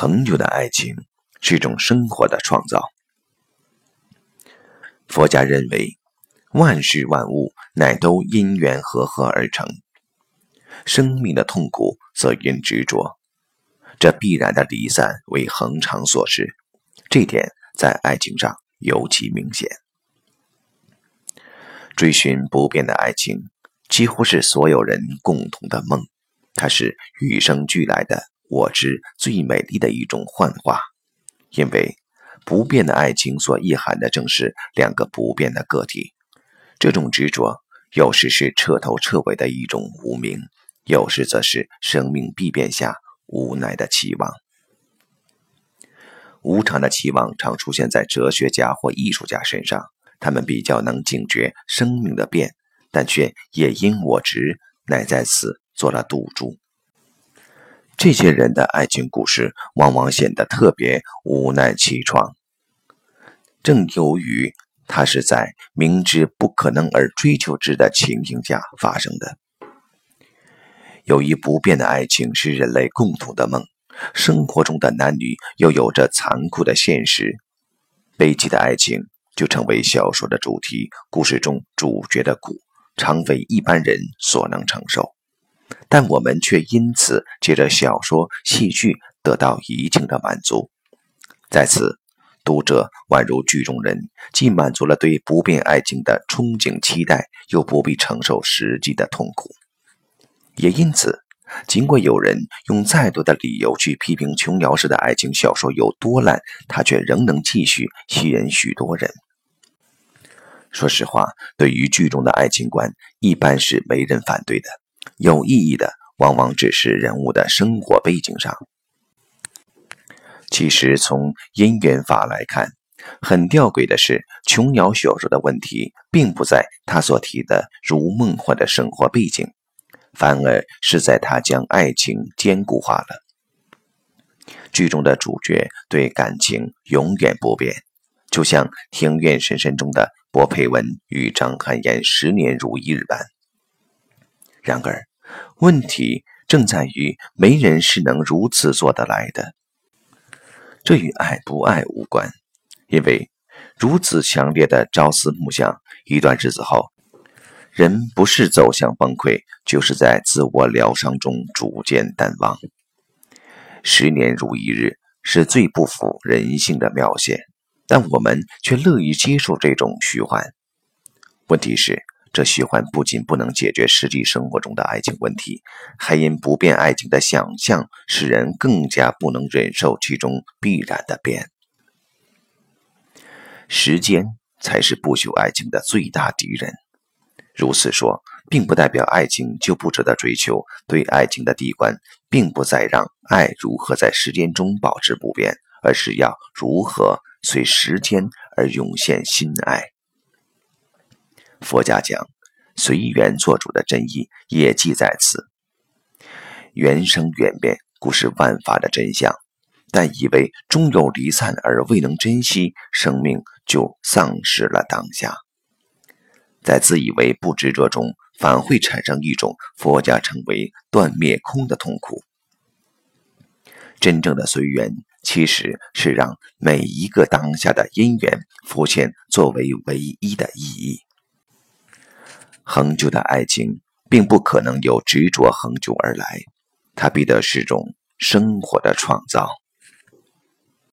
恒久的爱情是一种生活的创造。佛家认为，万事万物乃都因缘和合而成，生命的痛苦则因执着，这必然的离散为恒常所示。这点在爱情上尤其明显。追寻不变的爱情，几乎是所有人共同的梦，它是与生俱来的。我知最美丽的一种幻化，因为不变的爱情所意涵的正是两个不变的个体。这种执着，有时是彻头彻尾的一种无名，有时则是生命必变下无奈的期望。无常的期望常出现在哲学家或艺术家身上，他们比较能警觉生命的变，但却也因我执，乃在此做了赌注。这些人的爱情故事往往显得特别无奈凄怆，正由于他是在明知不可能而追求之的情形下发生的。由于不变的爱情是人类共同的梦，生活中的男女又有着残酷的现实，悲剧的爱情就成为小说的主题。故事中主角的苦，常非一般人所能承受。但我们却因此借着小说、戏剧得到一定的满足，在此，读者宛如剧中人，既满足了对不变爱情的憧憬期待，又不必承受实际的痛苦。也因此，尽管有人用再多的理由去批评琼瑶式的爱情小说有多烂，它却仍能继续吸引许多人。说实话，对于剧中的爱情观，一般是没人反对的。有意义的，往往只是人物的生活背景上。其实从因缘法来看，很吊诡的是，琼瑶小说的问题并不在他所提的如梦幻的生活背景，反而是在他将爱情坚固化了。剧中的主角对感情永远不变，就像《庭院深深》中的薄佩文与张含燕十年如一日般。然而，问题正在于没人是能如此做得来的。这与爱不爱无关，因为如此强烈的朝思暮想，一段日子后，人不是走向崩溃，就是在自我疗伤中逐渐淡忘。十年如一日是最不符人性的描写，但我们却乐意接受这种虚幻。问题是。这虚幻不仅不能解决实际生活中的爱情问题，还因不变爱情的想象，使人更加不能忍受其中必然的变。时间才是不朽爱情的最大敌人。如此说，并不代表爱情就不值得追求。对爱情的地观，并不在让爱如何在时间中保持不变，而是要如何随时间而涌现新爱。佛家讲随缘做主的真意也记在此。缘生缘灭，故是万法的真相。但以为终有离散而未能珍惜生命，就丧失了当下。在自以为不执着中，反会产生一种佛家称为断灭空的痛苦。真正的随缘，其实是让每一个当下的因缘浮现作为唯一的意义。恒久的爱情并不可能由执着恒久而来，它必得是种生活的创造。